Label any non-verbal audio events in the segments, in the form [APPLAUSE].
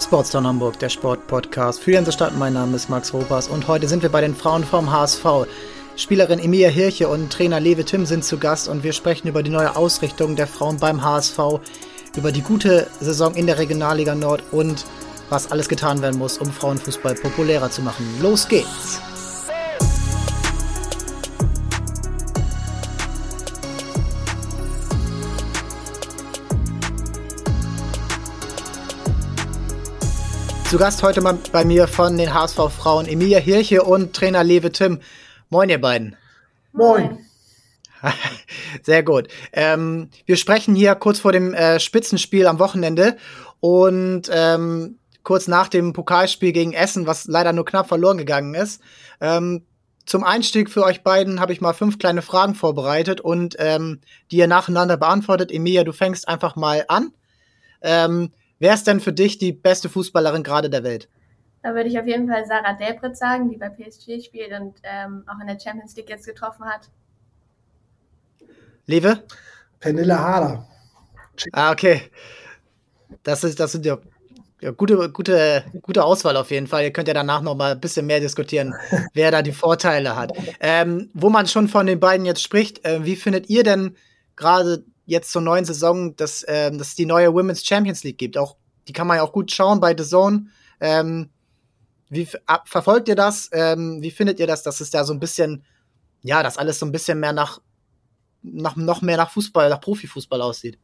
Sportstown Hamburg, der Sportpodcast für die Stadt. Mein Name ist Max Ropas und heute sind wir bei den Frauen vom HSV. Spielerin Emilia Hirche und Trainer Lewe Tim sind zu Gast und wir sprechen über die neue Ausrichtung der Frauen beim HSV, über die gute Saison in der Regionalliga Nord und was alles getan werden muss, um Frauenfußball populärer zu machen. Los geht's! Zu Gast heute mal bei mir von den HSV Frauen Emilia Hirche und Trainer Lewe Tim. Moin, ihr beiden. Moin. [LAUGHS] Sehr gut. Ähm, wir sprechen hier kurz vor dem äh, Spitzenspiel am Wochenende und ähm, kurz nach dem Pokalspiel gegen Essen, was leider nur knapp verloren gegangen ist. Ähm, zum Einstieg für euch beiden habe ich mal fünf kleine Fragen vorbereitet und ähm, die ihr nacheinander beantwortet. Emilia, du fängst einfach mal an. Ähm, Wer ist denn für dich die beste Fußballerin gerade der Welt? Da würde ich auf jeden Fall Sarah Delbrit sagen, die bei PSG spielt und ähm, auch in der Champions League jetzt getroffen hat. Lewe? Penilla Harder. Ah, okay. Das, ist, das sind ja, ja, gute, gute, gute Auswahl auf jeden Fall. Ihr könnt ja danach noch mal ein bisschen mehr diskutieren, [LAUGHS] wer da die Vorteile hat. Ähm, wo man schon von den beiden jetzt spricht, äh, wie findet ihr denn gerade jetzt zur neuen Saison, dass, ähm, dass es die neue Women's Champions League gibt. Auch die kann man ja auch gut schauen bei The Zone. Ähm, wie ab, verfolgt ihr das? Ähm, wie findet ihr das, dass es da so ein bisschen, ja, dass alles so ein bisschen mehr nach, nach noch mehr nach Fußball, nach Profifußball aussieht?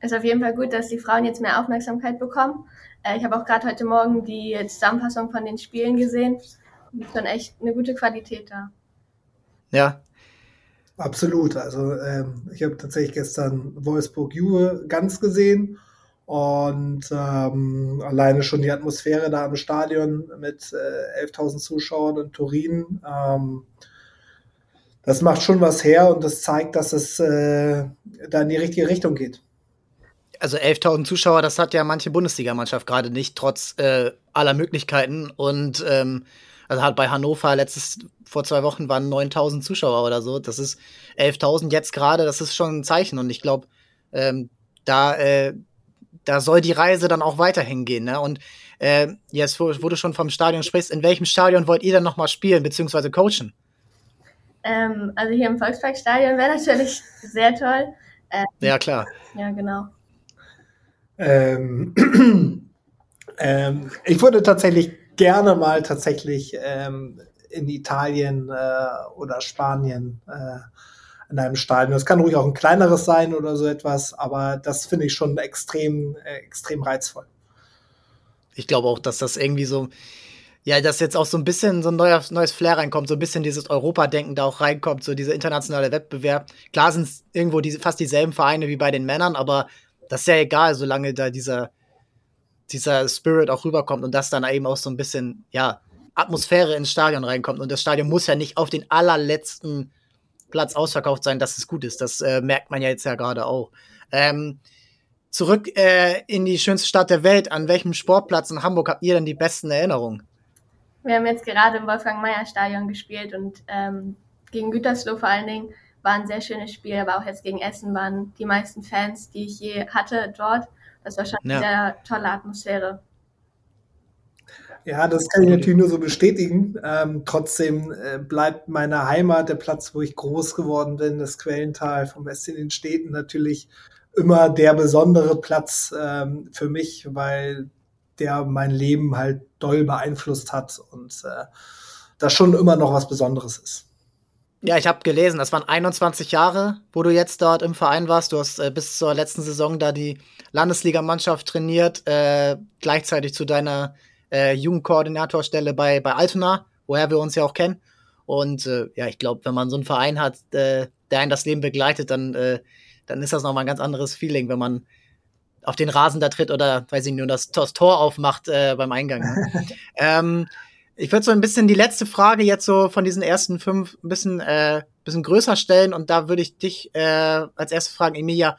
Ist auf jeden Fall gut, dass die Frauen jetzt mehr Aufmerksamkeit bekommen. Äh, ich habe auch gerade heute Morgen die Zusammenfassung von den Spielen gesehen. Ist schon echt eine gute Qualität da. Ja, Absolut. Also ähm, ich habe tatsächlich gestern Wolfsburg-Juve ganz gesehen und ähm, alleine schon die Atmosphäre da im Stadion mit äh, 11.000 Zuschauern in Turin. Ähm, das macht schon was her und das zeigt, dass es äh, da in die richtige Richtung geht. Also 11.000 Zuschauer, das hat ja manche Bundesligamannschaft gerade nicht, trotz äh, aller Möglichkeiten. Und ähm, also halt bei Hannover letztes, vor zwei Wochen waren 9000 Zuschauer oder so. Das ist 11.000 jetzt gerade, das ist schon ein Zeichen. Und ich glaube, ähm, da, äh, da soll die Reise dann auch weiter hingehen. Ne? Und äh, jetzt, wo, wo, du schon vom Stadion sprichst, in welchem Stadion wollt ihr dann nochmal spielen, beziehungsweise coachen? Ähm, also hier im Volksparkstadion wäre natürlich sehr toll. Ähm, ja, klar. Ja, genau. Ähm, [CLEARS THROAT] ähm, ich würde tatsächlich gerne mal tatsächlich ähm, in Italien äh, oder Spanien äh, in einem Stadion. Das kann ruhig auch ein kleineres sein oder so etwas, aber das finde ich schon extrem, äh, extrem reizvoll. Ich glaube auch, dass das irgendwie so, ja, dass jetzt auch so ein bisschen so ein neuer, neues Flair reinkommt, so ein bisschen dieses Europa-Denken da auch reinkommt, so dieser internationale Wettbewerb. Klar sind es irgendwo diese, fast dieselben Vereine wie bei den Männern, aber das ist ja egal, solange da dieser, dieser Spirit auch rüberkommt und dass dann eben auch so ein bisschen, ja, Atmosphäre ins Stadion reinkommt. Und das Stadion muss ja nicht auf den allerletzten Platz ausverkauft sein, dass es gut ist. Das äh, merkt man ja jetzt ja gerade auch. Ähm, zurück äh, in die schönste Stadt der Welt. An welchem Sportplatz in Hamburg habt ihr denn die besten Erinnerungen? Wir haben jetzt gerade im Wolfgang-Meyer-Stadion gespielt und ähm, gegen Gütersloh vor allen Dingen war ein sehr schönes Spiel, aber auch jetzt gegen Essen waren die meisten Fans, die ich je hatte, dort. Das war schon ja. eine sehr tolle Atmosphäre. Ja, das kann ich natürlich nur so bestätigen. Ähm, trotzdem äh, bleibt meine Heimat, der Platz, wo ich groß geworden bin, das Quellental vom Westen in den Städten natürlich immer der besondere Platz ähm, für mich, weil der mein Leben halt doll beeinflusst hat und äh, das schon immer noch was Besonderes ist. Ja, ich habe gelesen, das waren 21 Jahre, wo du jetzt dort im Verein warst. Du hast äh, bis zur letzten Saison da die Landesligamannschaft trainiert, äh, gleichzeitig zu deiner äh, Jugendkoordinatorstelle bei, bei Altona, woher wir uns ja auch kennen. Und äh, ja, ich glaube, wenn man so einen Verein hat, äh, der einen das Leben begleitet, dann, äh, dann ist das nochmal ein ganz anderes Feeling, wenn man auf den Rasen da tritt oder, weiß ich nicht, nur das, das Tor aufmacht äh, beim Eingang. Ne? [LAUGHS] ähm, ich würde so ein bisschen die letzte Frage jetzt so von diesen ersten fünf ein bisschen, äh, bisschen größer stellen und da würde ich dich äh, als erste fragen, Emilia,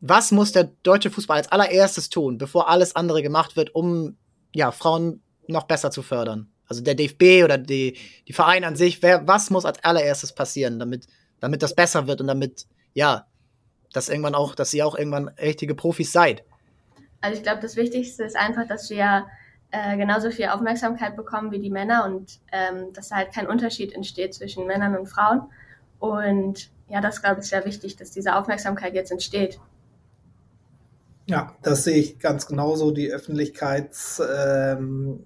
was muss der deutsche Fußball als allererstes tun, bevor alles andere gemacht wird, um ja, Frauen noch besser zu fördern? Also der DFB oder die, die Vereine an sich, wer, was muss als allererstes passieren, damit, damit das besser wird und damit, ja, dass irgendwann auch, dass ihr auch irgendwann richtige Profis seid? Also ich glaube, das Wichtigste ist einfach, dass wir äh, genauso viel Aufmerksamkeit bekommen wie die Männer und ähm, dass da halt kein Unterschied entsteht zwischen Männern und Frauen. Und ja, das glaube ich sehr wichtig, dass diese Aufmerksamkeit jetzt entsteht. Ja, das sehe ich ganz genauso. Die Öffentlichkeit ähm,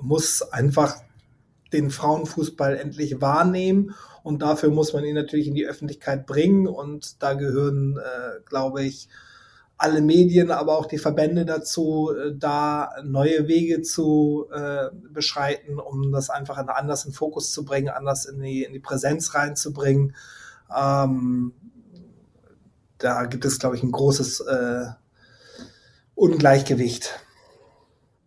muss einfach den Frauenfußball endlich wahrnehmen und dafür muss man ihn natürlich in die Öffentlichkeit bringen und da gehören, äh, glaube ich, alle Medien, aber auch die Verbände dazu, äh, da neue Wege zu äh, beschreiten, um das einfach anders in Fokus zu bringen, anders in die, in die Präsenz reinzubringen. Ähm, da gibt es, glaube ich, ein großes äh, Ungleichgewicht.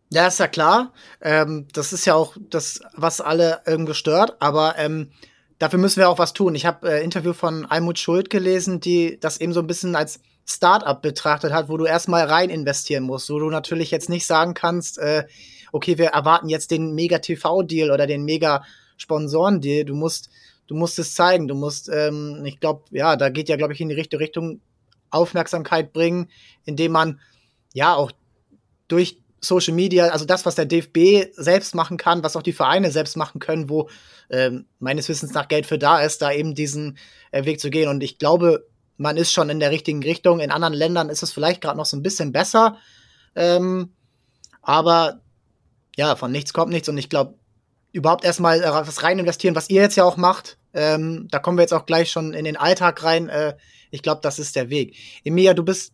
Ja, ist ja klar. Ähm, das ist ja auch das, was alle irgendwie stört, aber ähm, dafür müssen wir auch was tun. Ich habe äh, Interview von Almut Schuld gelesen, die das eben so ein bisschen als Startup betrachtet hat, wo du erstmal rein investieren musst, wo du natürlich jetzt nicht sagen kannst, äh, okay, wir erwarten jetzt den mega TV-Deal oder den mega Sponsoren-Deal. Du musst du musst es zeigen, du musst, ähm, ich glaube, ja, da geht ja, glaube ich, in die richtige Richtung Aufmerksamkeit bringen, indem man ja auch durch Social Media, also das, was der DFB selbst machen kann, was auch die Vereine selbst machen können, wo ähm, meines Wissens nach Geld für da ist, da eben diesen äh, Weg zu gehen. Und ich glaube, man ist schon in der richtigen Richtung. In anderen Ländern ist es vielleicht gerade noch so ein bisschen besser. Ähm, aber ja, von nichts kommt nichts. Und ich glaube, überhaupt erstmal äh, was rein investieren, was ihr jetzt ja auch macht. Ähm, da kommen wir jetzt auch gleich schon in den Alltag rein. Äh, ich glaube, das ist der Weg. Emilia, du bist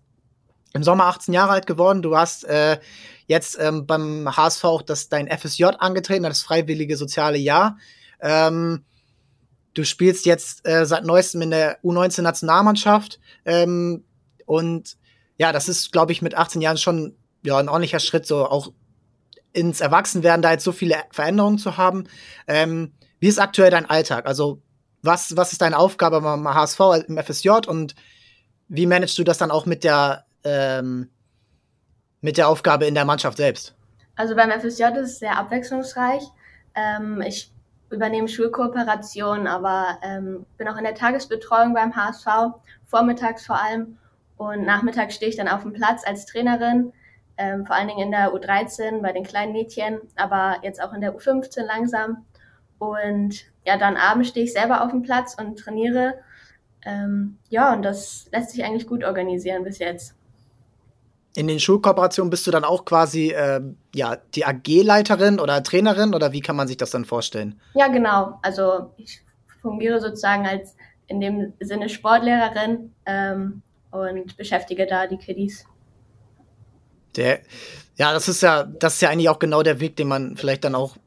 im Sommer 18 Jahre alt geworden. Du hast äh, jetzt ähm, beim HSV auch das, dein FSJ angetreten, das freiwillige soziale Jahr. Ähm, du spielst jetzt äh, seit neuestem in der U19-Nationalmannschaft. Ähm, und ja, das ist, glaube ich, mit 18 Jahren schon ja, ein ordentlicher Schritt, so auch ins Erwachsenwerden da jetzt so viele Veränderungen zu haben. Ähm, wie ist aktuell dein Alltag? Also, was, was ist deine Aufgabe beim HSV im FSJ und wie managst du das dann auch mit der, ähm, mit der Aufgabe in der Mannschaft selbst? Also beim FSJ ist es sehr abwechslungsreich. Ähm, ich übernehme Schulkooperationen, aber ähm, bin auch in der Tagesbetreuung beim HSV, vormittags vor allem. Und nachmittags stehe ich dann auf dem Platz als Trainerin ähm, vor allen Dingen in der U13 bei den kleinen Mädchen, aber jetzt auch in der U15 langsam. Und ja, dann abends stehe ich selber auf dem Platz und trainiere. Ähm, ja, und das lässt sich eigentlich gut organisieren bis jetzt. In den Schulkooperationen bist du dann auch quasi äh, ja, die AG-Leiterin oder Trainerin oder wie kann man sich das dann vorstellen? Ja, genau. Also ich fungiere sozusagen als in dem Sinne Sportlehrerin ähm, und beschäftige da die Kiddies. Der, ja, das ist ja, das ist ja eigentlich auch genau der Weg, den man vielleicht dann auch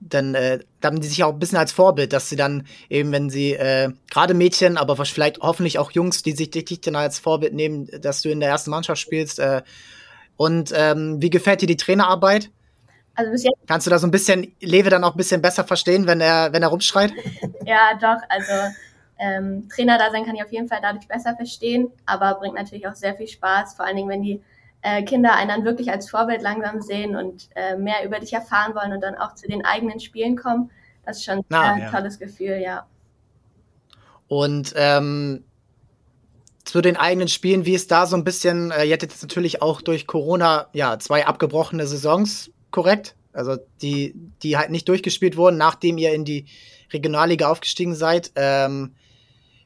dann äh, da haben die sich auch ein bisschen als Vorbild, dass sie dann eben, wenn sie äh, gerade Mädchen, aber vielleicht hoffentlich auch Jungs, die sich dich dann als Vorbild nehmen, dass du in der ersten Mannschaft spielst. Äh, und ähm, wie gefällt dir die Trainerarbeit? Also bis jetzt Kannst du da so ein bisschen Lewe dann auch ein bisschen besser verstehen, wenn er, wenn er rumschreit? [LAUGHS] ja, doch. Also ähm, Trainer da sein kann ich auf jeden Fall dadurch besser verstehen, aber bringt natürlich auch sehr viel Spaß, vor allen Dingen, wenn die äh, Kinder einen dann wirklich als Vorbild langsam sehen und äh, mehr über dich erfahren wollen und dann auch zu den eigenen Spielen kommen. Das ist schon ah, ein ja. tolles Gefühl, ja. Und ähm, zu den eigenen Spielen, wie ist da so ein bisschen, äh, ihr hattet jetzt natürlich auch durch Corona ja zwei abgebrochene Saisons, korrekt? Also die, die halt nicht durchgespielt wurden, nachdem ihr in die Regionalliga aufgestiegen seid. Ähm,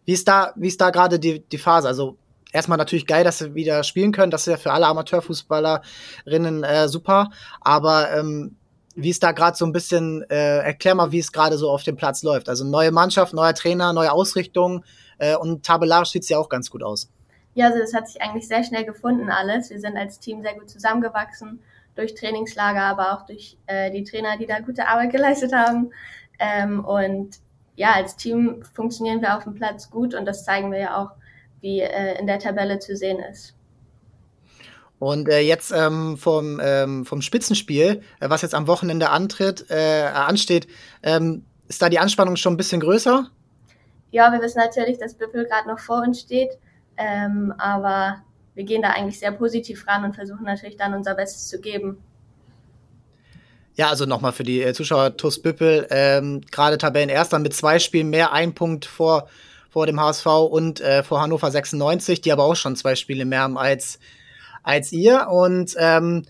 wie ist da, wie ist da gerade die, die Phase? Also erstmal natürlich geil, dass sie wieder spielen können. Das ist ja für alle Amateurfußballerinnen äh, super. Aber ähm, wie ist da gerade so ein bisschen, äh, erklär mal, wie es gerade so auf dem Platz läuft. Also neue Mannschaft, neuer Trainer, neue Ausrichtung äh, und tabellarisch sieht es ja auch ganz gut aus. Ja, also das hat sich eigentlich sehr schnell gefunden alles. Wir sind als Team sehr gut zusammengewachsen durch Trainingslager, aber auch durch äh, die Trainer, die da gute Arbeit geleistet haben. Ähm, und ja, als Team funktionieren wir auf dem Platz gut und das zeigen wir ja auch wie äh, in der Tabelle zu sehen ist. Und äh, jetzt ähm, vom, ähm, vom Spitzenspiel, äh, was jetzt am Wochenende antritt, äh, ansteht, ähm, ist da die Anspannung schon ein bisschen größer? Ja, wir wissen natürlich, dass Büppel gerade noch vor uns steht, ähm, aber wir gehen da eigentlich sehr positiv ran und versuchen natürlich dann unser Bestes zu geben. Ja, also nochmal für die äh, Zuschauer, TuS Büppel, ähm, gerade Tabellenerster mit zwei Spielen mehr, ein Punkt vor vor dem HSV und äh, vor Hannover 96, die aber auch schon zwei Spiele mehr haben als, als ihr. Und ähm,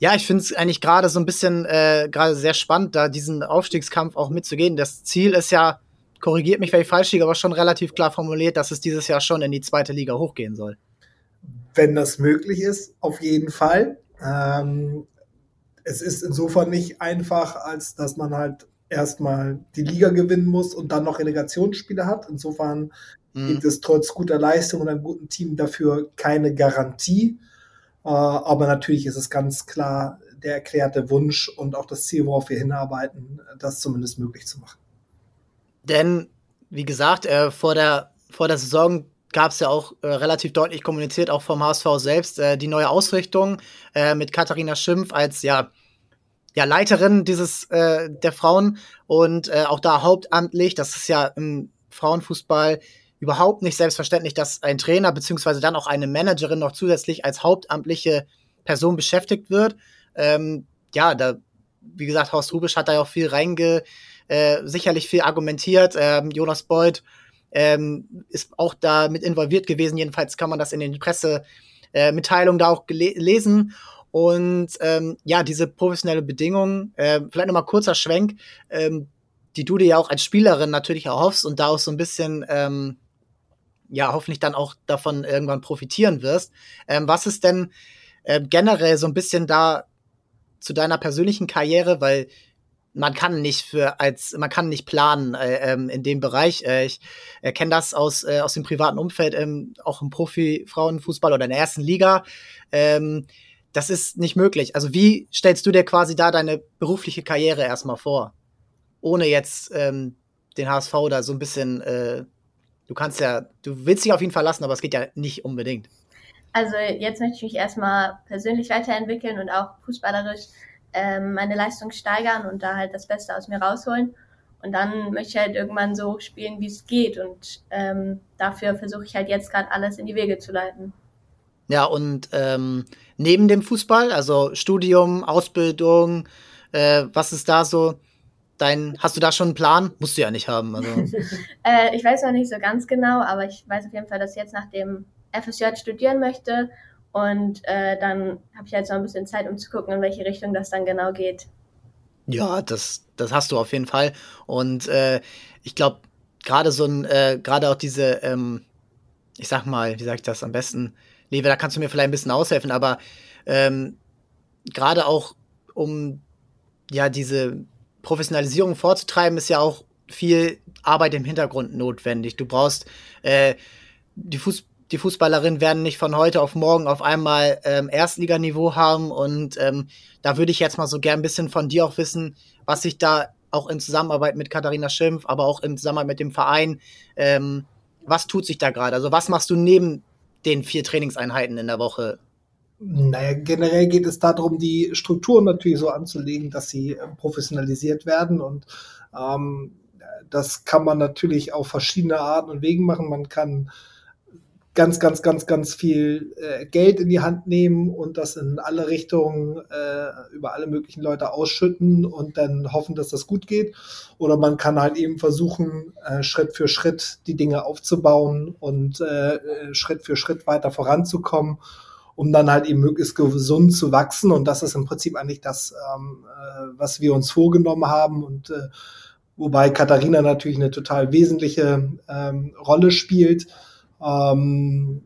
ja, ich finde es eigentlich gerade so ein bisschen äh, gerade sehr spannend, da diesen Aufstiegskampf auch mitzugehen. Das Ziel ist ja, korrigiert mich, wenn ich falsch liege, aber schon relativ klar formuliert, dass es dieses Jahr schon in die zweite Liga hochgehen soll. Wenn das möglich ist, auf jeden Fall. Ähm, es ist insofern nicht einfach, als dass man halt erstmal die Liga gewinnen muss und dann noch Relegationsspiele hat. Insofern mhm. gibt es trotz guter Leistung und einem guten Team dafür keine Garantie. Äh, aber natürlich ist es ganz klar der erklärte Wunsch und auch das Ziel, worauf wir hinarbeiten, das zumindest möglich zu machen. Denn, wie gesagt, äh, vor, der, vor der Saison gab es ja auch äh, relativ deutlich kommuniziert, auch vom HSV selbst, äh, die neue Ausrichtung äh, mit Katharina Schimpf als ja, ja Leiterin dieses äh, der Frauen und äh, auch da hauptamtlich. Das ist ja im Frauenfußball überhaupt nicht selbstverständlich, dass ein Trainer beziehungsweise dann auch eine Managerin noch zusätzlich als hauptamtliche Person beschäftigt wird. Ähm, ja, da, wie gesagt, Horst Rubisch hat da ja auch viel reinge, äh, sicherlich viel argumentiert. Ähm, Jonas Beuth ähm, ist auch da mit involviert gewesen. Jedenfalls kann man das in den Pressemitteilungen da auch lesen. Und ähm, ja, diese professionelle Bedingung, äh, vielleicht nochmal kurzer Schwenk, ähm, die du dir ja auch als Spielerin natürlich erhoffst und da auch so ein bisschen, ähm, ja, hoffentlich dann auch davon irgendwann profitieren wirst. Ähm, was ist denn äh, generell so ein bisschen da zu deiner persönlichen Karriere, weil man kann nicht für als man kann nicht planen äh, ähm, in dem Bereich. Äh, ich äh, kenne das aus äh, aus dem privaten Umfeld, ähm, auch im Profi-Frauenfußball oder in der ersten Liga. Ähm, das ist nicht möglich. Also wie stellst du dir quasi da deine berufliche Karriere erstmal vor, ohne jetzt ähm, den HSV da so ein bisschen. Äh, du kannst ja, du willst dich auf ihn verlassen, aber es geht ja nicht unbedingt. Also jetzt möchte ich mich erstmal persönlich weiterentwickeln und auch fußballerisch ähm, meine Leistung steigern und da halt das Beste aus mir rausholen. Und dann möchte ich halt irgendwann so spielen, wie es geht. Und ähm, dafür versuche ich halt jetzt gerade alles in die Wege zu leiten. Ja, und ähm, neben dem Fußball, also Studium, Ausbildung, äh, was ist da so dein, hast du da schon einen Plan? Musst du ja nicht haben. Also. [LAUGHS] äh, ich weiß noch nicht so ganz genau, aber ich weiß auf jeden Fall, dass ich jetzt nach dem FSJ studieren möchte und äh, dann habe ich jetzt halt noch ein bisschen Zeit, um zu gucken, in welche Richtung das dann genau geht. Ja, das, das hast du auf jeden Fall. Und äh, ich glaube, gerade so ein, äh, gerade auch diese, ähm, ich sag mal, wie sage ich das am besten, Lewe, da kannst du mir vielleicht ein bisschen aushelfen, aber ähm, gerade auch um ja diese Professionalisierung vorzutreiben, ist ja auch viel Arbeit im Hintergrund notwendig. Du brauchst äh, die Fuß die Fußballerinnen werden nicht von heute auf morgen auf einmal ähm, Erstliganiveau haben. Und ähm, da würde ich jetzt mal so gern ein bisschen von dir auch wissen, was sich da auch in Zusammenarbeit mit Katharina Schimpf, aber auch in Zusammenarbeit mit dem Verein, ähm, was tut sich da gerade? Also was machst du neben den vier Trainingseinheiten in der Woche? Naja, generell geht es darum, die Strukturen natürlich so anzulegen, dass sie äh, professionalisiert werden und ähm, das kann man natürlich auf verschiedene Arten und Wegen machen. Man kann ganz, ganz, ganz, ganz viel äh, Geld in die Hand nehmen und das in alle Richtungen äh, über alle möglichen Leute ausschütten und dann hoffen, dass das gut geht. Oder man kann halt eben versuchen, äh, Schritt für Schritt die Dinge aufzubauen und äh, Schritt für Schritt weiter voranzukommen, um dann halt eben möglichst gesund zu wachsen. Und das ist im Prinzip eigentlich das, ähm, äh, was wir uns vorgenommen haben und äh, wobei Katharina natürlich eine total wesentliche ähm, Rolle spielt ähm,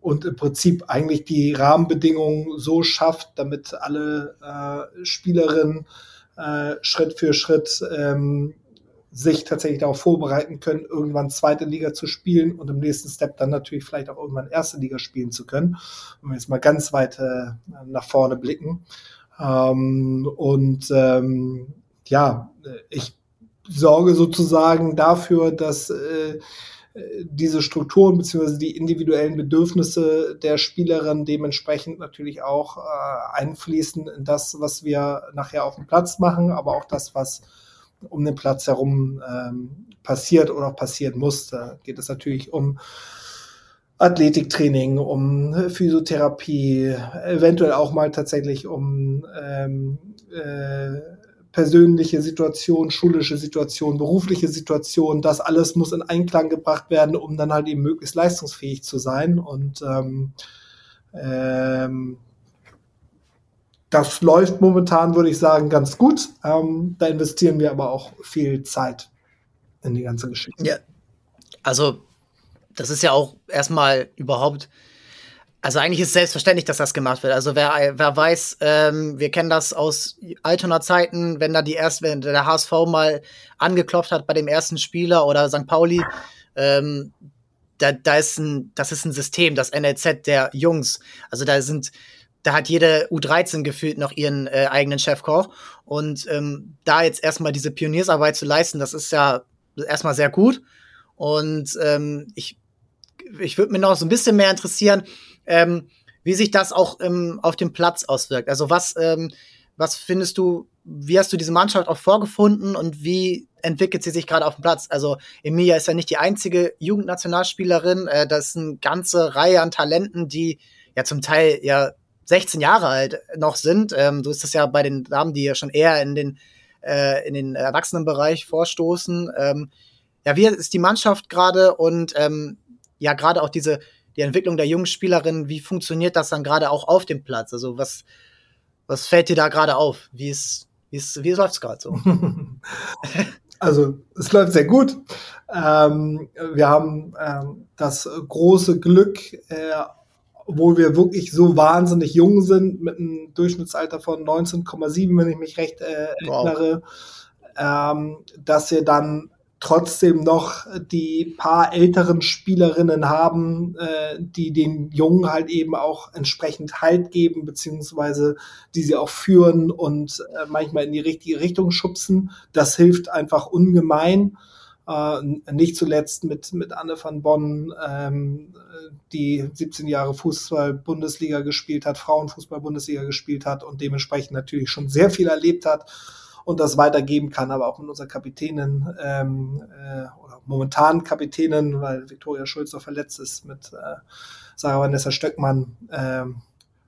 und im Prinzip eigentlich die Rahmenbedingungen so schafft, damit alle äh, Spielerinnen äh, Schritt für Schritt ähm, sich tatsächlich darauf vorbereiten können, irgendwann zweite Liga zu spielen und im nächsten Step dann natürlich vielleicht auch irgendwann erste Liga spielen zu können. Wenn wir jetzt mal ganz weit äh, nach vorne blicken. Ähm, und ähm, ja, ich sorge sozusagen dafür, dass äh, diese Strukturen beziehungsweise die individuellen Bedürfnisse der Spielerin dementsprechend natürlich auch äh, einfließen in das, was wir nachher auf dem Platz machen, aber auch das, was um den Platz herum ähm, passiert oder passieren muss. Da geht es natürlich um Athletiktraining, um Physiotherapie, eventuell auch mal tatsächlich um ähm, äh, persönliche Situation, schulische Situation, berufliche Situation, das alles muss in Einklang gebracht werden, um dann halt eben möglichst leistungsfähig zu sein. Und ähm, Ähm, das läuft momentan, würde ich sagen, ganz gut. Ähm, da investieren wir aber auch viel Zeit in die ganze Geschichte. Ja, also das ist ja auch erstmal überhaupt also eigentlich ist es selbstverständlich, dass das gemacht wird. Also wer, wer weiß, ähm, wir kennen das aus Altoner Zeiten, wenn da die erste, wenn der HSV mal angeklopft hat bei dem ersten Spieler oder St. Pauli, ähm, da, da ist ein, das ist ein System, das NLZ der Jungs. Also da sind, da hat jede U13 gefühlt noch ihren äh, eigenen Chefkoch. Und ähm, da jetzt erstmal diese Pioniersarbeit zu leisten, das ist ja erstmal sehr gut. Und ähm, ich, ich würde mir noch so ein bisschen mehr interessieren, ähm, wie sich das auch ähm, auf dem Platz auswirkt. Also was, ähm, was findest du, wie hast du diese Mannschaft auch vorgefunden und wie entwickelt sie sich gerade auf dem Platz? Also Emilia ist ja nicht die einzige Jugendnationalspielerin, äh, das ist eine ganze Reihe an Talenten, die ja zum Teil ja 16 Jahre alt noch sind. Ähm, so ist das ja bei den Damen, die ja schon eher in den äh, in den Erwachsenenbereich vorstoßen. Ähm, ja, wie ist die Mannschaft gerade und ähm, ja gerade auch diese die Entwicklung der jungen Spielerin, wie funktioniert das dann gerade auch auf dem Platz? Also was, was fällt dir da gerade auf? Wie ist, wie ist, wie läuft es gerade so? [LAUGHS] Also es läuft sehr gut. Ähm, wir haben ähm, das große Glück, äh, wo wir wirklich so wahnsinnig jung sind, mit einem Durchschnittsalter von 19,7, wenn ich mich recht äh, erinnere, wow. ähm, dass wir dann trotzdem noch die paar älteren Spielerinnen haben, äh, die den Jungen halt eben auch entsprechend Halt geben, beziehungsweise die sie auch führen und äh, manchmal in die richtige Richtung schubsen. Das hilft einfach ungemein. Äh, nicht zuletzt mit, mit Anne van Bonn, ähm, die 17 Jahre Fußball-Bundesliga gespielt hat, Frauenfußball-Bundesliga gespielt hat und dementsprechend natürlich schon sehr viel erlebt hat und das weitergeben kann, aber auch mit unserer Kapitänin ähm, äh, oder momentan Kapitänin, weil Viktoria Schulz noch verletzt ist, mit äh, Sarah Vanessa Stöckmann, äh,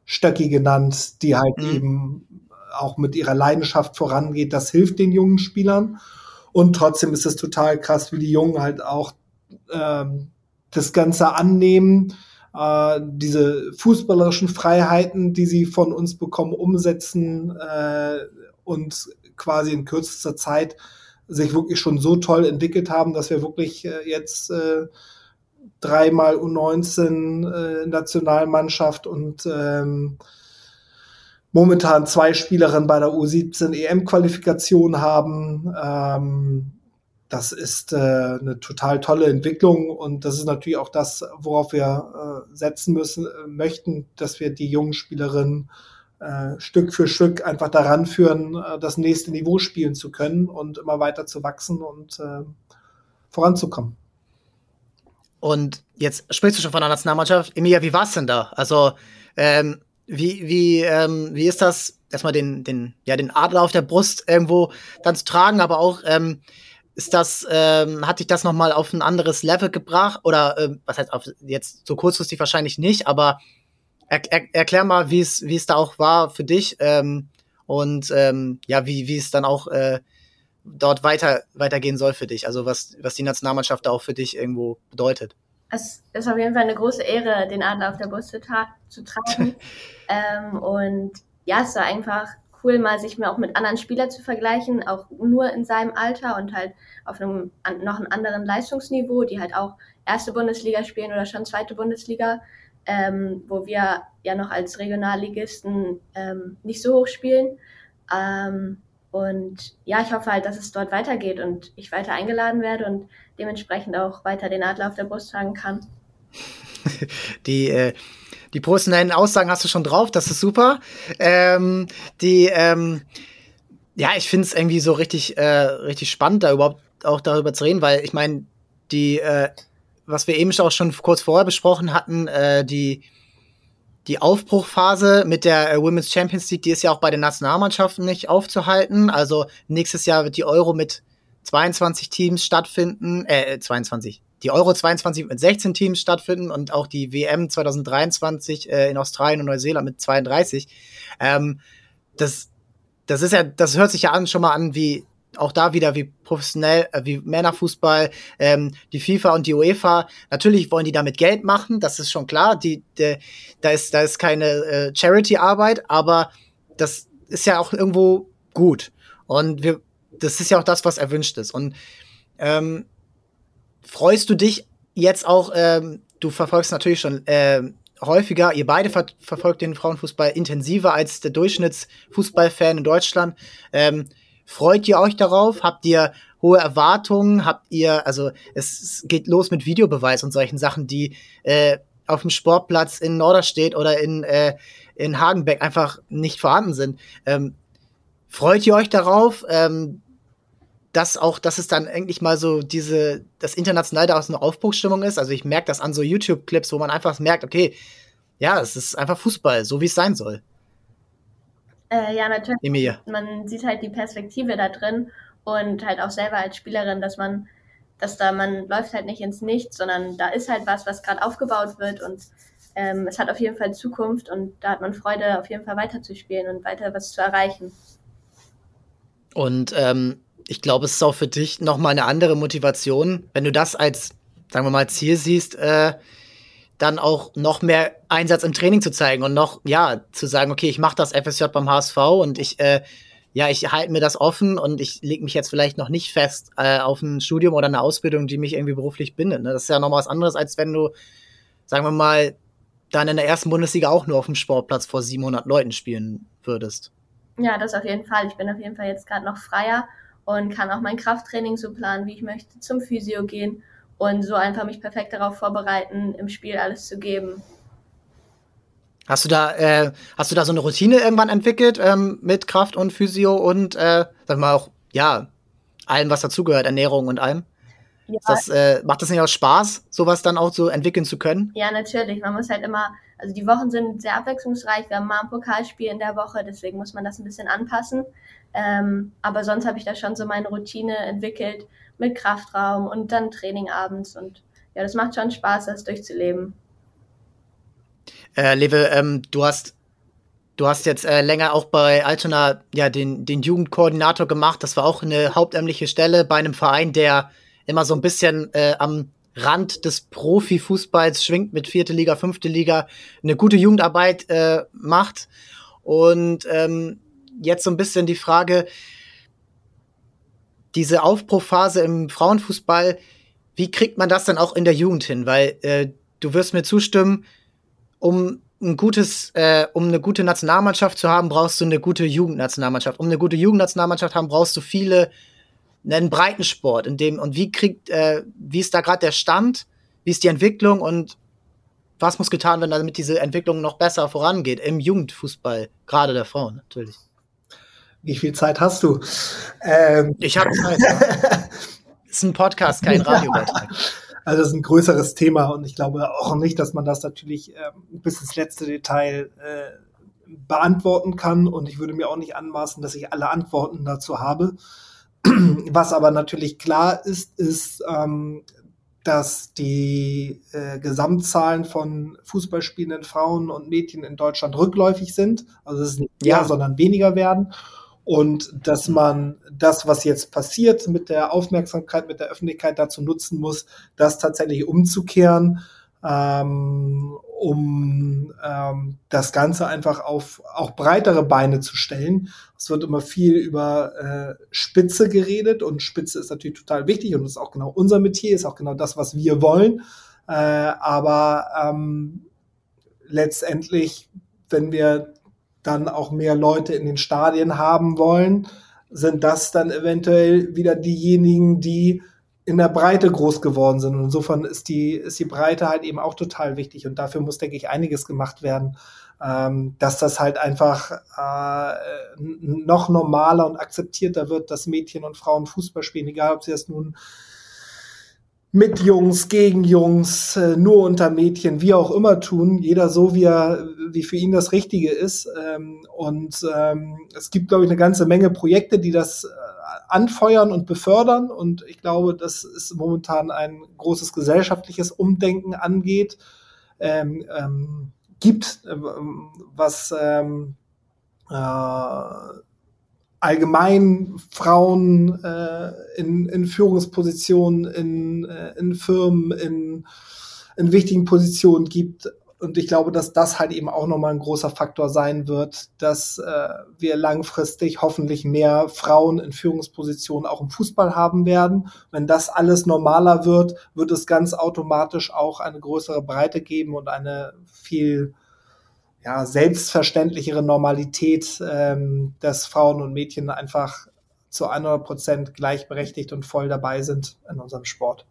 Stöcki genannt, die halt mhm. eben auch mit ihrer Leidenschaft vorangeht. Das hilft den jungen Spielern. Und trotzdem ist es total krass, wie die Jungen halt auch ähm, das Ganze annehmen, äh, diese fußballerischen Freiheiten, die sie von uns bekommen, umsetzen äh, und quasi in kürzester Zeit sich wirklich schon so toll entwickelt haben, dass wir wirklich äh, jetzt äh, dreimal U19 äh, Nationalmannschaft und ähm, momentan zwei Spielerinnen bei der U17 EM-Qualifikation haben. Ähm, das ist äh, eine total tolle Entwicklung und das ist natürlich auch das, worauf wir äh, setzen müssen, äh, möchten, dass wir die jungen Spielerinnen Stück für Stück einfach daran führen, äh, das nächste Niveau spielen zu können und immer weiter zu wachsen und äh, voranzukommen. Und jetzt sprichst du schon von der Nationalmannschaft. Emilia, wie war es denn da? Also, ähm, wie, wie, ähm, wie ist das, erstmal den, den, ja, den Adler auf der Brust irgendwo dann zu tragen, aber auch, ähm, ist das, ähm, hat dich das nochmal auf ein anderes Level gebracht? Oder ähm, was heißt auf, jetzt so kurzfristig wahrscheinlich nicht, aber er, er, erklär mal, wie es wie es da auch war für dich ähm, und ähm, ja, wie wie es dann auch äh, dort weiter weitergehen soll für dich. Also was was die Nationalmannschaft da auch für dich irgendwo bedeutet. Es ist auf jeden Fall eine große Ehre, den Adler auf der Brust zu, tra zu tragen. [LAUGHS] ähm, und ja, es war einfach cool, mal sich mal auch mit anderen Spielern zu vergleichen, auch nur in seinem Alter und halt auf einem noch einem anderen Leistungsniveau, die halt auch erste Bundesliga spielen oder schon zweite Bundesliga ähm, wo wir ja noch als Regionalligisten ähm, nicht so hoch spielen. Ähm, und ja, ich hoffe halt, dass es dort weitergeht und ich weiter eingeladen werde und dementsprechend auch weiter den Adler auf der Brust tragen kann. [LAUGHS] Die, äh, die professionellen Aussagen hast du schon drauf, das ist super. Ähm, die, ähm, ja, ich finde es irgendwie so richtig, äh, richtig spannend, da überhaupt auch darüber zu reden, weil ich meine, die äh, was wir eben auch schon kurz vorher besprochen hatten, äh, die, die Aufbruchphase mit der äh, Women's Champions League, die ist ja auch bei den Nationalmannschaften nicht aufzuhalten. Also nächstes Jahr wird die Euro mit 22 Teams stattfinden, äh, 22. Die Euro 22 mit 16 Teams stattfinden und auch die WM 2023 äh, in Australien und Neuseeland mit 32. Ähm, das, das ist ja, das hört sich ja an, schon mal an wie auch da wieder wie professionell, äh, wie Männerfußball, ähm, die FIFA und die UEFA. Natürlich wollen die damit Geld machen, das ist schon klar. Die, die da ist, da ist keine äh, Charity-Arbeit, aber das ist ja auch irgendwo gut. Und wir, das ist ja auch das, was erwünscht ist. Und ähm, freust du dich jetzt auch, ähm, du verfolgst natürlich schon äh, häufiger, ihr beide ver verfolgt den Frauenfußball intensiver als der Durchschnittsfußballfan in Deutschland. Ähm, freut ihr euch darauf? Habt ihr hohe Erwartungen? Habt ihr, also es geht los mit Videobeweis und solchen Sachen, die äh, auf dem Sportplatz in Norderstedt oder in, äh, in Hagenbeck einfach nicht vorhanden sind. Ähm, freut ihr euch darauf? Ähm, dass auch, dass es dann eigentlich mal so diese, das international da aus einer Aufbruchsstimmung ist. Also ich merke das an so YouTube-Clips, wo man einfach merkt, okay, ja, es ist einfach Fußball, so wie es sein soll. Äh, ja, natürlich. Emilia. Man sieht halt die Perspektive da drin und halt auch selber als Spielerin, dass man, dass da man läuft halt nicht ins Nichts, sondern da ist halt was, was gerade aufgebaut wird und ähm, es hat auf jeden Fall Zukunft und da hat man Freude, auf jeden Fall weiterzuspielen und weiter was zu erreichen. Und ähm, ich glaube, es ist auch für dich nochmal eine andere Motivation, wenn du das als, sagen wir mal, Ziel siehst, äh, dann auch noch mehr Einsatz im Training zu zeigen und noch, ja, zu sagen, okay, ich mache das FSJ beim HSV und ich, äh, ja, ich halte mir das offen und ich lege mich jetzt vielleicht noch nicht fest äh, auf ein Studium oder eine Ausbildung, die mich irgendwie beruflich bindet. Ne? Das ist ja noch mal was anderes, als wenn du, sagen wir mal, dann in der ersten Bundesliga auch nur auf dem Sportplatz vor 700 Leuten spielen würdest. Ja, das auf jeden Fall. Ich bin auf jeden Fall jetzt gerade noch freier und kann auch mein Krafttraining so planen, wie ich möchte, zum Physio gehen und so einfach mich perfekt darauf vorbereiten, im Spiel alles zu geben. Hast du da, äh, hast du da so eine Routine irgendwann entwickelt ähm, mit Kraft und Physio und äh, sag mal auch, ja, allem, was dazugehört, Ernährung und allem? Ja. Das, äh, macht das nicht auch Spaß, sowas dann auch so entwickeln zu können? Ja, natürlich. Man muss halt immer, also die Wochen sind sehr abwechslungsreich. Wir haben mal ein Pokalspiel in der Woche, deswegen muss man das ein bisschen anpassen. Ähm, aber sonst habe ich da schon so meine Routine entwickelt mit Kraftraum und dann Training abends. Und ja, das macht schon Spaß, das durchzuleben. Äh, Lewe, ähm, du hast Du hast jetzt äh, länger auch bei Altona ja den, den Jugendkoordinator gemacht. Das war auch eine hauptamtliche Stelle bei einem Verein, der immer so ein bisschen äh, am Rand des Profifußballs schwingt mit vierte Liga, fünfte Liga, eine gute Jugendarbeit äh, macht. Und ähm, jetzt so ein bisschen die Frage, diese Aufbruchphase im Frauenfußball, wie kriegt man das dann auch in der Jugend hin? Weil äh, du wirst mir zustimmen, um ein gutes, äh, um eine gute Nationalmannschaft zu haben, brauchst du eine gute Jugendnationalmannschaft. Um eine gute Jugendnationalmannschaft haben, brauchst du viele einen Breitensport, in dem und wie kriegt, äh, wie ist da gerade der Stand, wie ist die Entwicklung und was muss getan werden, damit diese Entwicklung noch besser vorangeht im Jugendfußball, gerade der Frauen natürlich. Wie viel Zeit hast du? Ähm, ich habe Zeit. ja. [LAUGHS] ist ein Podcast, kein Radiobeitrag. Also das ist ein größeres Thema und ich glaube auch nicht, dass man das natürlich ähm, bis ins letzte Detail äh, beantworten kann und ich würde mir auch nicht anmaßen, dass ich alle Antworten dazu habe. [CLEARS THROAT] Was aber natürlich klar ist, ist, ähm, dass die äh, Gesamtzahlen von Fußballspielenden Frauen und Mädchen in Deutschland rückläufig sind. Also es ist nicht mehr, ja. sondern weniger werden. Und dass man das, was jetzt passiert, mit der Aufmerksamkeit, mit der Öffentlichkeit dazu nutzen muss, das tatsächlich umzukehren ähm, um ähm, das Ganze einfach auf auch breitere Beine zu stellen. Es wird immer viel über äh, Spitze geredet und Spitze ist natürlich total wichtig und ist auch genau unser Metier, ist auch genau das, was wir wollen. Äh, aber ähm, letztendlich, wenn wir dann auch mehr Leute in den Stadien haben wollen, sind das dann eventuell wieder diejenigen, die in der Breite groß geworden sind. Und insofern ist die, ist die Breite halt eben auch total wichtig. Und dafür muss, denke ich, einiges gemacht werden, ähm, dass das halt einfach äh, noch normaler und akzeptierter wird, dass Mädchen und Frauen Fußball spielen, egal ob sie das nun mit Jungs, gegen Jungs, äh, nur unter Mädchen, wie auch immer tun, jeder so, wie er, wie für ihn das Richtige ist. Ähm, und ähm, es gibt, glaube ich, eine ganze Menge Projekte, die das anfeuern und befördern. Und ich glaube, dass es momentan ein großes gesellschaftliches Umdenken angeht, ähm, ähm, gibt, äh, was ähm, äh, allgemein Frauen äh, in, in Führungspositionen, in, äh, in Firmen, in, in wichtigen Positionen gibt. Und ich glaube, dass das halt eben auch nochmal ein großer Faktor sein wird, dass äh, wir langfristig hoffentlich mehr Frauen in Führungspositionen auch im Fußball haben werden. Wenn das alles normaler wird, wird es ganz automatisch auch eine größere Breite geben und eine viel ja, selbstverständlichere Normalität, ähm, dass Frauen und Mädchen einfach zu 100 Prozent gleichberechtigt und voll dabei sind in unserem Sport.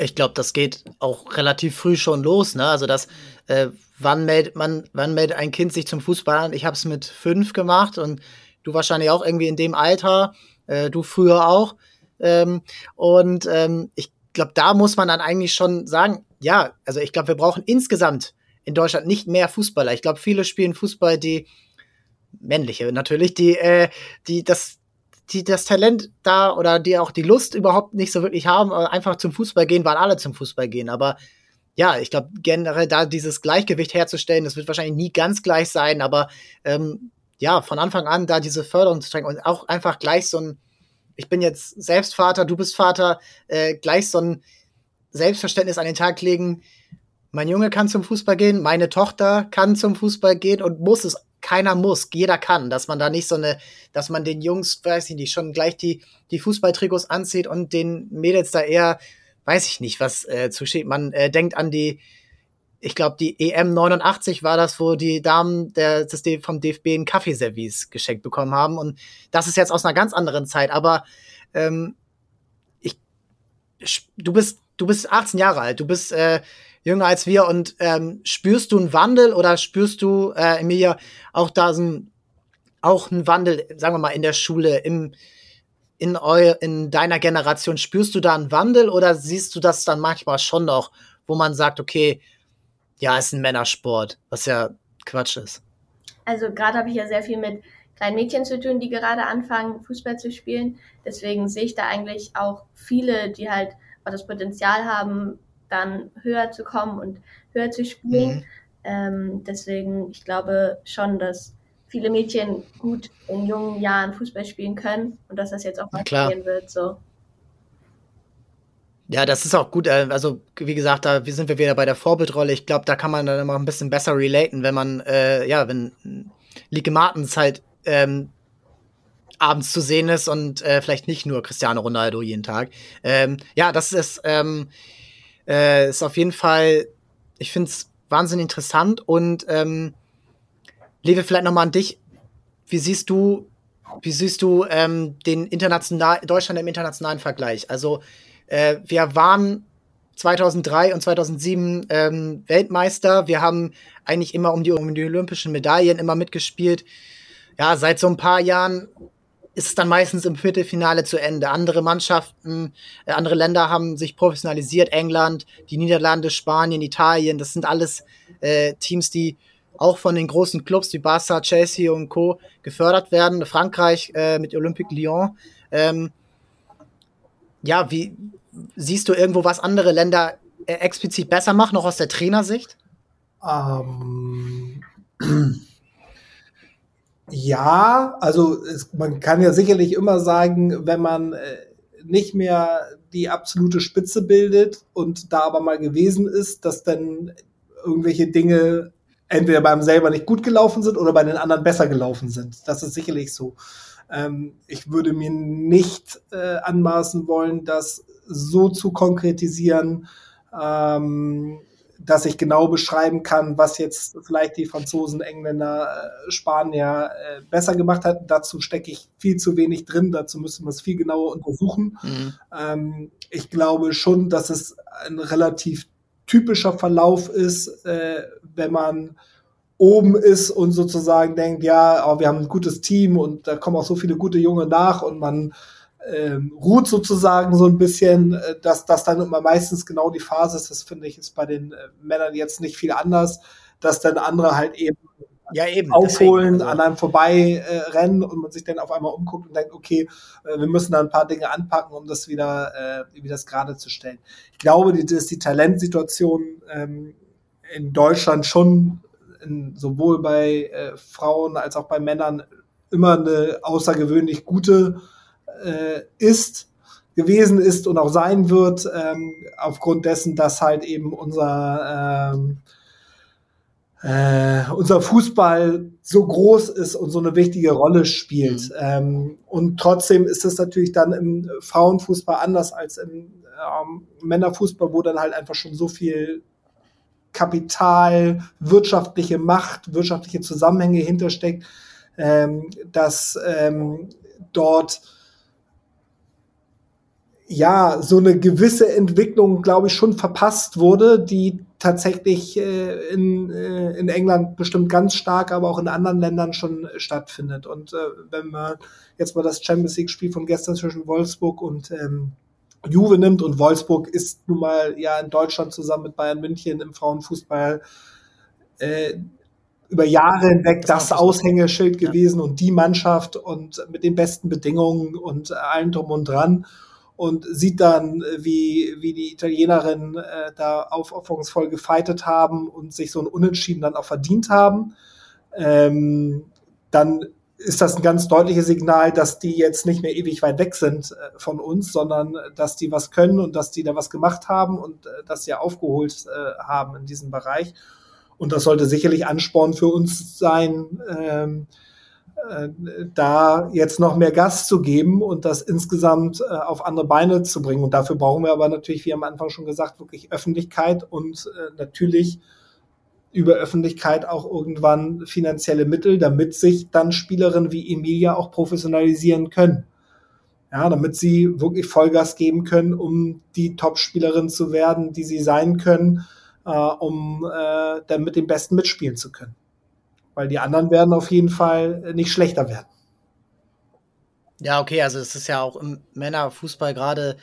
Ich glaube, das geht auch relativ früh schon los. Ne? Also das, äh, wann meldet man, wann meldet ein Kind sich zum Fußball an? Ich habe es mit fünf gemacht und du wahrscheinlich auch irgendwie in dem Alter, äh, du früher auch. Ähm, und ähm, ich glaube, da muss man dann eigentlich schon sagen, ja, also ich glaube, wir brauchen insgesamt in Deutschland nicht mehr Fußballer. Ich glaube, viele spielen Fußball, die männliche natürlich, die, äh, die das, die das Talent da oder die auch die Lust überhaupt nicht so wirklich haben, äh, einfach zum Fußball gehen, weil alle zum Fußball gehen. Aber ja, ich glaube, generell da dieses Gleichgewicht herzustellen, das wird wahrscheinlich nie ganz gleich sein, aber ähm, ja, von Anfang an da diese Förderung zu zeigen und auch einfach gleich so ein, ich bin jetzt selbst Vater, du bist Vater, äh, gleich so ein Selbstverständnis an den Tag legen, mein Junge kann zum Fußball gehen, meine Tochter kann zum Fußball gehen und muss es. Keiner muss, jeder kann, dass man da nicht so eine, dass man den Jungs, weiß ich nicht, schon gleich die, die Fußballtrikots anzieht und den Mädels da eher, weiß ich nicht, was äh, zusteht. Man äh, denkt an die, ich glaube, die EM 89 war das, wo die Damen der, das vom DFB ein Kaffeeservice geschenkt bekommen haben. Und das ist jetzt aus einer ganz anderen Zeit. Aber ähm, ich, du bist, du bist 18 Jahre alt, du bist äh, jünger als wir. Und ähm, spürst du einen Wandel oder spürst du, äh, Emilia, auch da so ein, auch einen Wandel, sagen wir mal, in der Schule, im, in, eu, in deiner Generation, spürst du da einen Wandel oder siehst du das dann manchmal schon noch, wo man sagt, okay, ja, ist ein Männersport, was ja Quatsch ist? Also gerade habe ich ja sehr viel mit kleinen Mädchen zu tun, die gerade anfangen, Fußball zu spielen. Deswegen sehe ich da eigentlich auch viele, die halt auch das Potenzial haben, dann höher zu kommen und höher zu spielen. Mhm. Ähm, deswegen, ich glaube schon, dass viele Mädchen gut in jungen Jahren Fußball spielen können und dass das jetzt auch mal passieren wird. So. Ja, das ist auch gut. Äh, also, wie gesagt, da sind wir wieder bei der Vorbildrolle. Ich glaube, da kann man dann immer ein bisschen besser relaten, wenn man, äh, ja, wenn Lieke Martens halt ähm, abends zu sehen ist und äh, vielleicht nicht nur Cristiano Ronaldo jeden Tag. Ähm, ja, das ist, ähm, äh, ist auf jeden Fall, ich finde es wahnsinnig interessant und ähm, Lewe, vielleicht nochmal an dich. Wie siehst du, wie siehst du ähm, den international, Deutschland im internationalen Vergleich? Also äh, wir waren 2003 und 2007 ähm, Weltmeister. Wir haben eigentlich immer um die, um die olympischen Medaillen immer mitgespielt. Ja, seit so ein paar Jahren ist es dann meistens im Viertelfinale zu Ende. Andere Mannschaften, äh, andere Länder haben sich professionalisiert. England, die Niederlande, Spanien, Italien, das sind alles äh, Teams, die auch von den großen Clubs wie Barca, Chelsea und Co. gefördert werden. Frankreich äh, mit Olympique Lyon. Ähm, ja, wie siehst du irgendwo, was andere Länder äh, explizit besser machen, auch aus der Trainersicht? Ähm. [CLEARS THROAT] Ja, also es, man kann ja sicherlich immer sagen, wenn man äh, nicht mehr die absolute Spitze bildet und da aber mal gewesen ist, dass dann irgendwelche Dinge entweder beim selber nicht gut gelaufen sind oder bei den anderen besser gelaufen sind. Das ist sicherlich so. Ähm, ich würde mir nicht äh, anmaßen wollen, das so zu konkretisieren, ähm, dass ich genau beschreiben kann, was jetzt vielleicht die Franzosen, Engländer, äh, Spanier äh, besser gemacht hat. Dazu stecke ich viel zu wenig drin. Dazu müssen wir es viel genauer untersuchen. Mhm. Ähm, ich glaube schon, dass es ein relativ typischer Verlauf ist, äh, wenn man oben ist und sozusagen denkt, ja, oh, wir haben ein gutes Team und da kommen auch so viele gute Junge nach und man ähm, ruht sozusagen so ein bisschen, äh, dass das dann immer meistens genau die Phase ist. Das finde ich ist bei den äh, Männern jetzt nicht viel anders, dass dann andere halt eben, ja, eben aufholen, deswegen, an einem vorbei äh, rennen und man sich dann auf einmal umguckt und denkt, okay, äh, wir müssen da ein paar Dinge anpacken, um das wieder, äh, wieder das gerade zu stellen. Ich glaube, die, dass die Talentsituation ähm, in Deutschland schon in, sowohl bei Frauen als auch bei Männern immer eine außergewöhnlich gute äh, ist, gewesen ist und auch sein wird, ähm, aufgrund dessen, dass halt eben unser ähm, äh, unser Fußball so groß ist und so eine wichtige Rolle spielt. Mhm. Ähm, und trotzdem ist es natürlich dann im Frauenfußball anders als im ähm, Männerfußball, wo dann halt einfach schon so viel Kapital, wirtschaftliche Macht, wirtschaftliche Zusammenhänge hintersteckt, ähm, dass ähm, dort ja so eine gewisse Entwicklung, glaube ich, schon verpasst wurde, die tatsächlich äh, in, äh, in England bestimmt ganz stark, aber auch in anderen Ländern schon stattfindet. Und äh, wenn man jetzt mal das Champions League-Spiel von gestern zwischen Wolfsburg und ähm, Juve nimmt und Wolfsburg ist nun mal ja in Deutschland zusammen mit Bayern München im Frauenfußball äh, über Jahre hinweg das, das Aushängeschild gewesen ja. und die Mannschaft und mit den besten Bedingungen und allem drum und dran und sieht dann, wie, wie die Italienerinnen äh, da aufopferungsvoll gefeitet haben und sich so ein Unentschieden dann auch verdient haben, ähm, dann ist das ein ganz deutliches Signal, dass die jetzt nicht mehr ewig weit weg sind äh, von uns, sondern äh, dass die was können und dass die da was gemacht haben und äh, dass sie aufgeholt äh, haben in diesem Bereich. Und das sollte sicherlich Ansporn für uns sein, ähm, äh, da jetzt noch mehr Gas zu geben und das insgesamt äh, auf andere Beine zu bringen. Und dafür brauchen wir aber natürlich, wie am Anfang schon gesagt, wirklich Öffentlichkeit und äh, natürlich über Öffentlichkeit auch irgendwann finanzielle Mittel, damit sich dann Spielerinnen wie Emilia auch professionalisieren können. Ja, damit sie wirklich Vollgas geben können, um die Top-Spielerin zu werden, die sie sein können, äh, um äh, dann mit dem Besten mitspielen zu können. Weil die anderen werden auf jeden Fall nicht schlechter werden. Ja, okay, also es ist ja auch im Männerfußball gerade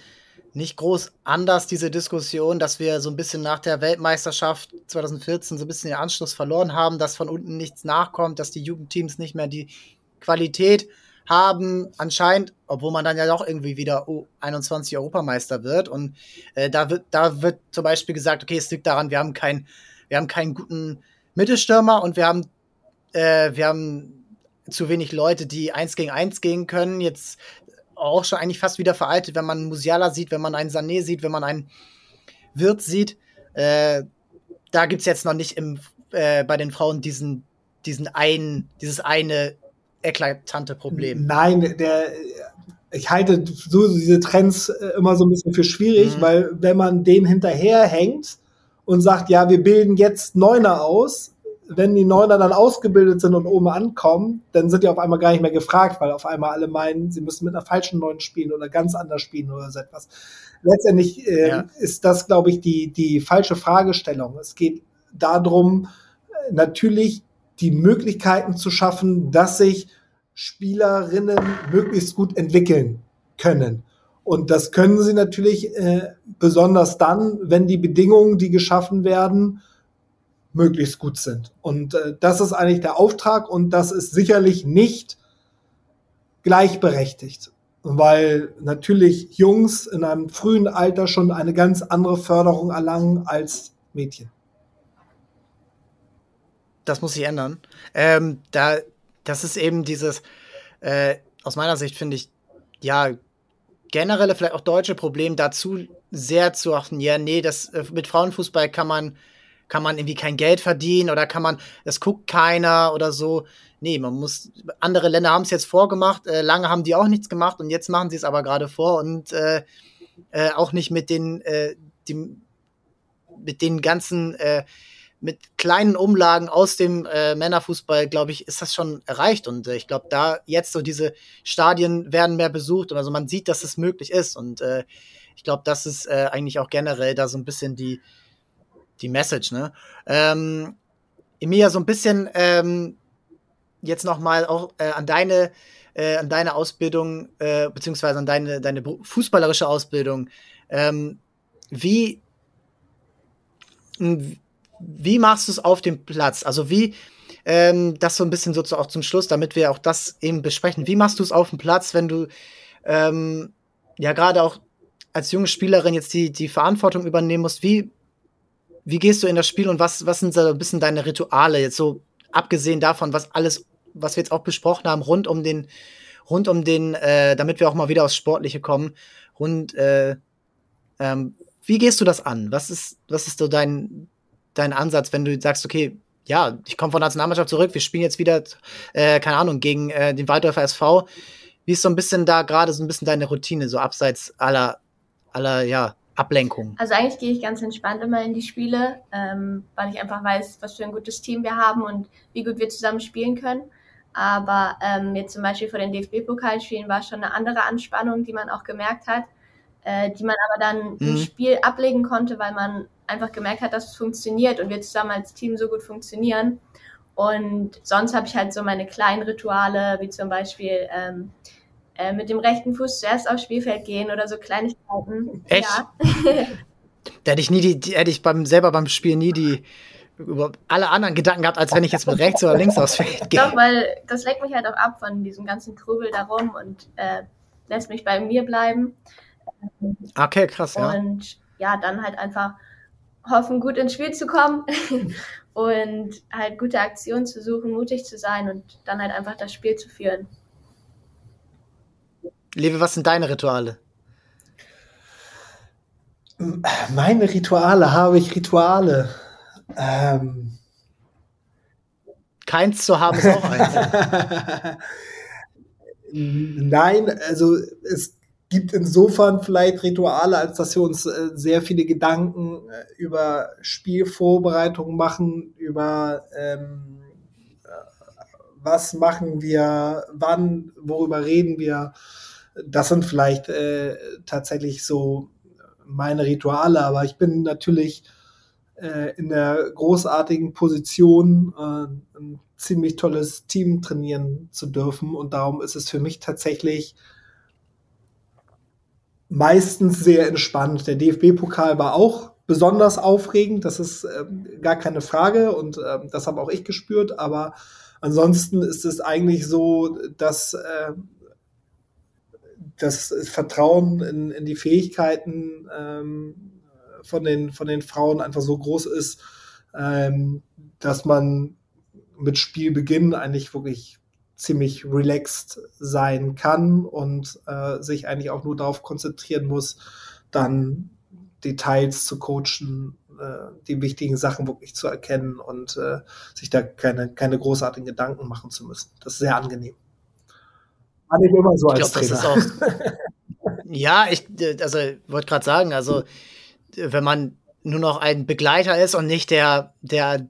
nicht groß anders, diese Diskussion, dass wir so ein bisschen nach der Weltmeisterschaft 2014 so ein bisschen den Anschluss verloren haben, dass von unten nichts nachkommt, dass die Jugendteams nicht mehr die Qualität haben, anscheinend, obwohl man dann ja doch irgendwie wieder U21 Europameister wird. Und äh, da wird, da wird zum Beispiel gesagt, okay, es liegt daran, wir haben keinen, wir haben keinen guten Mittelstürmer und wir haben, äh, wir haben zu wenig Leute, die eins gegen eins gehen können. Jetzt auch schon eigentlich fast wieder veraltet, wenn man Musiala sieht, wenn man einen Sané sieht, wenn man einen Wirt sieht. Äh, da gibt es jetzt noch nicht im, äh, bei den Frauen diesen, diesen einen, dieses eine eklatante Problem. Nein, der, ich halte so diese Trends äh, immer so ein bisschen für schwierig, mhm. weil wenn man dem hinterherhängt und sagt, ja, wir bilden jetzt Neuner aus, wenn die Neuner dann ausgebildet sind und oben ankommen, dann sind die auf einmal gar nicht mehr gefragt, weil auf einmal alle meinen, sie müssen mit einer falschen Neun spielen oder ganz anders spielen oder so etwas. Letztendlich äh, ja. ist das, glaube ich, die, die falsche Fragestellung. Es geht darum, natürlich die Möglichkeiten zu schaffen, dass sich Spielerinnen möglichst gut entwickeln können. Und das können sie natürlich äh, besonders dann, wenn die Bedingungen, die geschaffen werden, möglichst gut sind. Und äh, das ist eigentlich der Auftrag und das ist sicherlich nicht gleichberechtigt, weil natürlich Jungs in einem frühen Alter schon eine ganz andere Förderung erlangen als Mädchen. Das muss sich ändern. Ähm, da, das ist eben dieses, äh, aus meiner Sicht finde ich, ja, generelle, vielleicht auch deutsche Problem dazu sehr zu achten, ja, nee, das äh, mit Frauenfußball kann man kann man irgendwie kein Geld verdienen oder kann man, das guckt keiner oder so. Nee, man muss, andere Länder haben es jetzt vorgemacht, äh, lange haben die auch nichts gemacht und jetzt machen sie es aber gerade vor und äh, äh, auch nicht mit den, äh, die, mit den ganzen, äh, mit kleinen Umlagen aus dem äh, Männerfußball, glaube ich, ist das schon erreicht. Und äh, ich glaube, da jetzt so diese Stadien werden mehr besucht und also man sieht, dass es möglich ist. Und äh, ich glaube, das ist äh, eigentlich auch generell da so ein bisschen die, die Message, ne? Ähm, Emilia, so ein bisschen ähm, jetzt noch mal auch äh, an deine äh, an deine Ausbildung äh, beziehungsweise an deine deine fußballerische Ausbildung. Ähm, wie wie machst du es auf dem Platz? Also wie ähm, das so ein bisschen so auch zum Schluss, damit wir auch das eben besprechen. Wie machst du es auf dem Platz, wenn du ähm, ja gerade auch als junge Spielerin jetzt die, die Verantwortung übernehmen musst? Wie wie gehst du in das Spiel und was, was sind so ein bisschen deine Rituale jetzt so, abgesehen davon, was alles was wir jetzt auch besprochen haben, rund um den, rund um den, äh, damit wir auch mal wieder aufs Sportliche kommen, rund, äh, ähm, wie gehst du das an? Was ist, was ist so dein, dein Ansatz, wenn du sagst, okay, ja, ich komme von der Nationalmannschaft zurück, wir spielen jetzt wieder, äh, keine Ahnung, gegen äh, den Waldorfer SV. Wie ist so ein bisschen da gerade so ein bisschen deine Routine, so abseits aller, aller, ja, Ablenkung? Also eigentlich gehe ich ganz entspannt immer in die Spiele, ähm, weil ich einfach weiß, was für ein gutes Team wir haben und wie gut wir zusammen spielen können. Aber ähm, jetzt zum Beispiel vor den DFB-Pokalspielen war schon eine andere Anspannung, die man auch gemerkt hat, äh, die man aber dann mhm. im Spiel ablegen konnte, weil man einfach gemerkt hat, dass es funktioniert und wir zusammen als Team so gut funktionieren. Und sonst habe ich halt so meine kleinen Rituale, wie zum Beispiel ähm, äh, mit dem rechten Fuß zuerst aufs Spielfeld gehen oder so Kleinigkeiten. Echt? Ja. [LAUGHS] da hätte ich nie die, die, hätte ich beim, selber beim Spiel nie die über alle anderen Gedanken gehabt, als wenn ich jetzt mit rechts oder links aufs Feld gehe. Doch, weil das lenkt mich halt auch ab von diesem ganzen Trubel darum und äh, lässt mich bei mir bleiben. Okay, krass, ja. Und ja, dann halt einfach hoffen, gut ins Spiel zu kommen [LAUGHS] und halt gute Aktionen zu suchen, mutig zu sein und dann halt einfach das Spiel zu führen. Lewe, was sind deine Rituale? Meine Rituale, habe ich Rituale? Ähm. Keins zu haben ist auch eins. [LAUGHS] Nein, also es gibt insofern vielleicht Rituale, als dass wir uns äh, sehr viele Gedanken äh, über Spielvorbereitungen machen, über ähm, äh, was machen wir, wann, worüber reden wir. Das sind vielleicht äh, tatsächlich so meine Rituale, aber ich bin natürlich äh, in der großartigen Position, äh, ein ziemlich tolles Team trainieren zu dürfen. Und darum ist es für mich tatsächlich meistens sehr entspannt. Der DFB-Pokal war auch besonders aufregend, das ist äh, gar keine Frage und äh, das habe auch ich gespürt, aber ansonsten ist es eigentlich so, dass äh, das Vertrauen in, in die Fähigkeiten ähm, von, den, von den Frauen einfach so groß ist, ähm, dass man mit Spielbeginn eigentlich wirklich ziemlich relaxed sein kann und äh, sich eigentlich auch nur darauf konzentrieren muss, dann Details zu coachen, äh, die wichtigen Sachen wirklich zu erkennen und äh, sich da keine, keine großartigen Gedanken machen zu müssen. Das ist sehr angenehm. War nicht immer so ich als glaub. Das ist auch, ja, ich also wollte gerade sagen, also wenn man nur noch ein Begleiter ist und nicht der, der,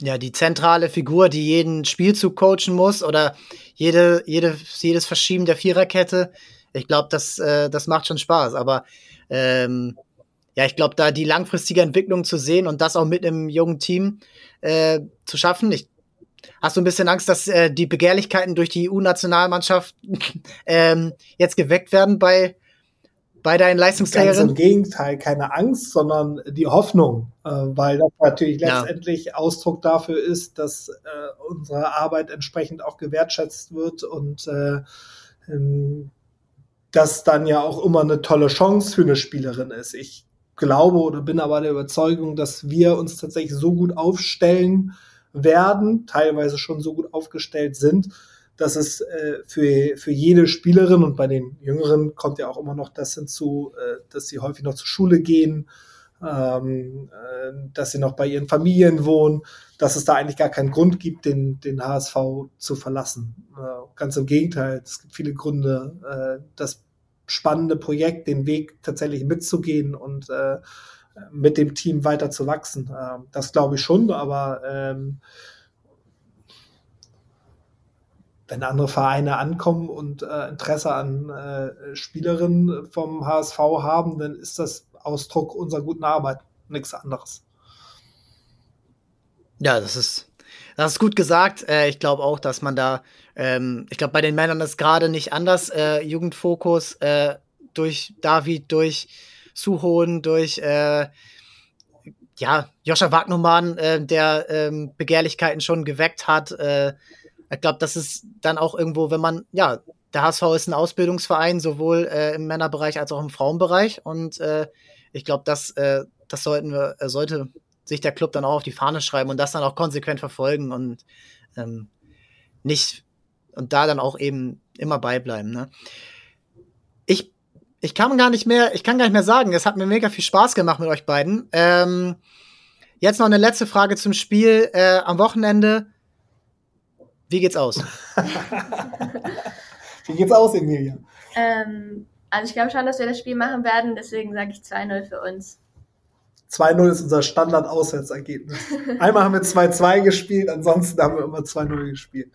ja, die zentrale Figur, die jeden Spielzug coachen muss oder jede, jede, jedes Verschieben der Viererkette. Ich glaube, das, äh, das macht schon Spaß. Aber ähm, ja, ich glaube, da die langfristige Entwicklung zu sehen und das auch mit einem jungen Team äh, zu schaffen. Ich, hast du ein bisschen Angst, dass äh, die Begehrlichkeiten durch die EU-Nationalmannschaft [LAUGHS] ähm, jetzt geweckt werden bei, bei deinen Leistungsträgerinnen? Ganz im Gegenteil, keine Angst, sondern die Hoffnung, äh, weil das natürlich ja. letztendlich Ausdruck dafür ist, dass äh, unsere Arbeit entsprechend auch gewertschätzt wird und äh, ähm, das dann ja auch immer eine tolle Chance für eine Spielerin ist. Ich glaube oder bin aber der Überzeugung, dass wir uns tatsächlich so gut aufstellen werden, teilweise schon so gut aufgestellt sind, dass es äh, für, für jede Spielerin und bei den Jüngeren kommt ja auch immer noch das hinzu, äh, dass sie häufig noch zur Schule gehen, ähm, äh, dass sie noch bei ihren Familien wohnen, dass es da eigentlich gar keinen Grund gibt, den, den HSV zu verlassen. Äh, ganz im Gegenteil, es gibt viele Gründe, äh, das spannende Projekt, den Weg tatsächlich mitzugehen und äh, mit dem Team weiter zu wachsen. Äh, das glaube ich schon, aber ähm, wenn andere Vereine ankommen und äh, Interesse an äh, Spielerinnen vom HSV haben, dann ist das Ausdruck unserer guten Arbeit, nichts anderes. Ja, das ist, das ist gut gesagt. Äh, ich glaube auch, dass man da, ähm, ich glaube, bei den Männern ist gerade nicht anders. Äh, Jugendfokus äh, durch David, durch Suhohn, durch äh, ja, Joscha Wagnermann, äh, der ähm, Begehrlichkeiten schon geweckt hat. Äh, ich glaube, das ist dann auch irgendwo, wenn man, ja, der HSV ist ein Ausbildungsverein, sowohl äh, im Männerbereich als auch im Frauenbereich. Und äh, ich glaube, das, äh, das sollten wir, äh, sollte sich der Club dann auch auf die Fahne schreiben und das dann auch konsequent verfolgen und ähm, nicht und da dann auch eben immer beibleiben. Ne? Ich, ich kann gar nicht mehr, ich kann gar nicht mehr sagen. Es hat mir mega viel Spaß gemacht mit euch beiden. Ähm, jetzt noch eine letzte Frage zum Spiel äh, am Wochenende. Wie geht's aus? [LAUGHS] Wie geht's aus, Emilia? Ähm, also ich glaube schon, dass wir das Spiel machen werden, deswegen sage ich 2-0 für uns. 2-0 ist unser Standard-Auswärtsergebnis. [LAUGHS] Einmal haben wir 2-2 gespielt, ansonsten haben wir immer 2-0 gespielt.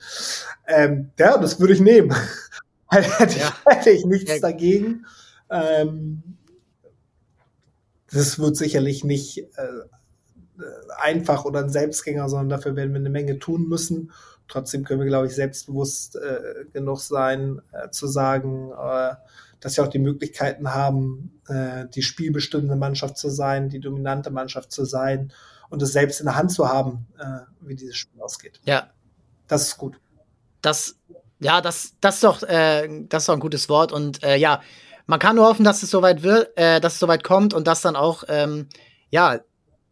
Ähm, ja, das würde ich nehmen. [LAUGHS] hätte, ja. hätte, ich nichts ja. dagegen. Ähm, das wird sicherlich nicht äh, einfach oder ein Selbstgänger, sondern dafür werden wir eine Menge tun müssen. Trotzdem können wir, glaube ich, selbstbewusst äh, genug sein, äh, zu sagen, äh, dass wir auch die Möglichkeiten haben, äh, die spielbestimmende Mannschaft zu sein, die dominante Mannschaft zu sein und es selbst in der Hand zu haben, äh, wie dieses Spiel ausgeht. Ja. Das ist gut. Das, ja, das, das ist doch, das ist doch ein gutes Wort. Und ja, man kann nur hoffen, dass es soweit wird, äh, dass es soweit kommt und dass dann auch, ähm, ja,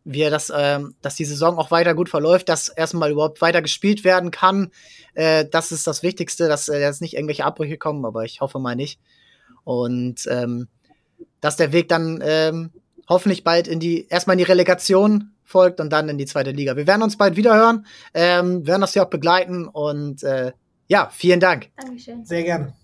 wir das, ähm, dass die Saison auch weiter gut verläuft, dass erstmal überhaupt weiter gespielt werden kann. Äh, das ist das Wichtigste, dass äh, jetzt nicht irgendwelche Abbrüche kommen, aber ich hoffe mal nicht. Und ähm, dass der Weg dann ähm, hoffentlich bald in die, erstmal in die Relegation folgt und dann in die zweite Liga. Wir werden uns bald wiederhören, ähm, werden das ja auch begleiten und äh, ja, vielen Dank. Dankeschön. Sehr gerne.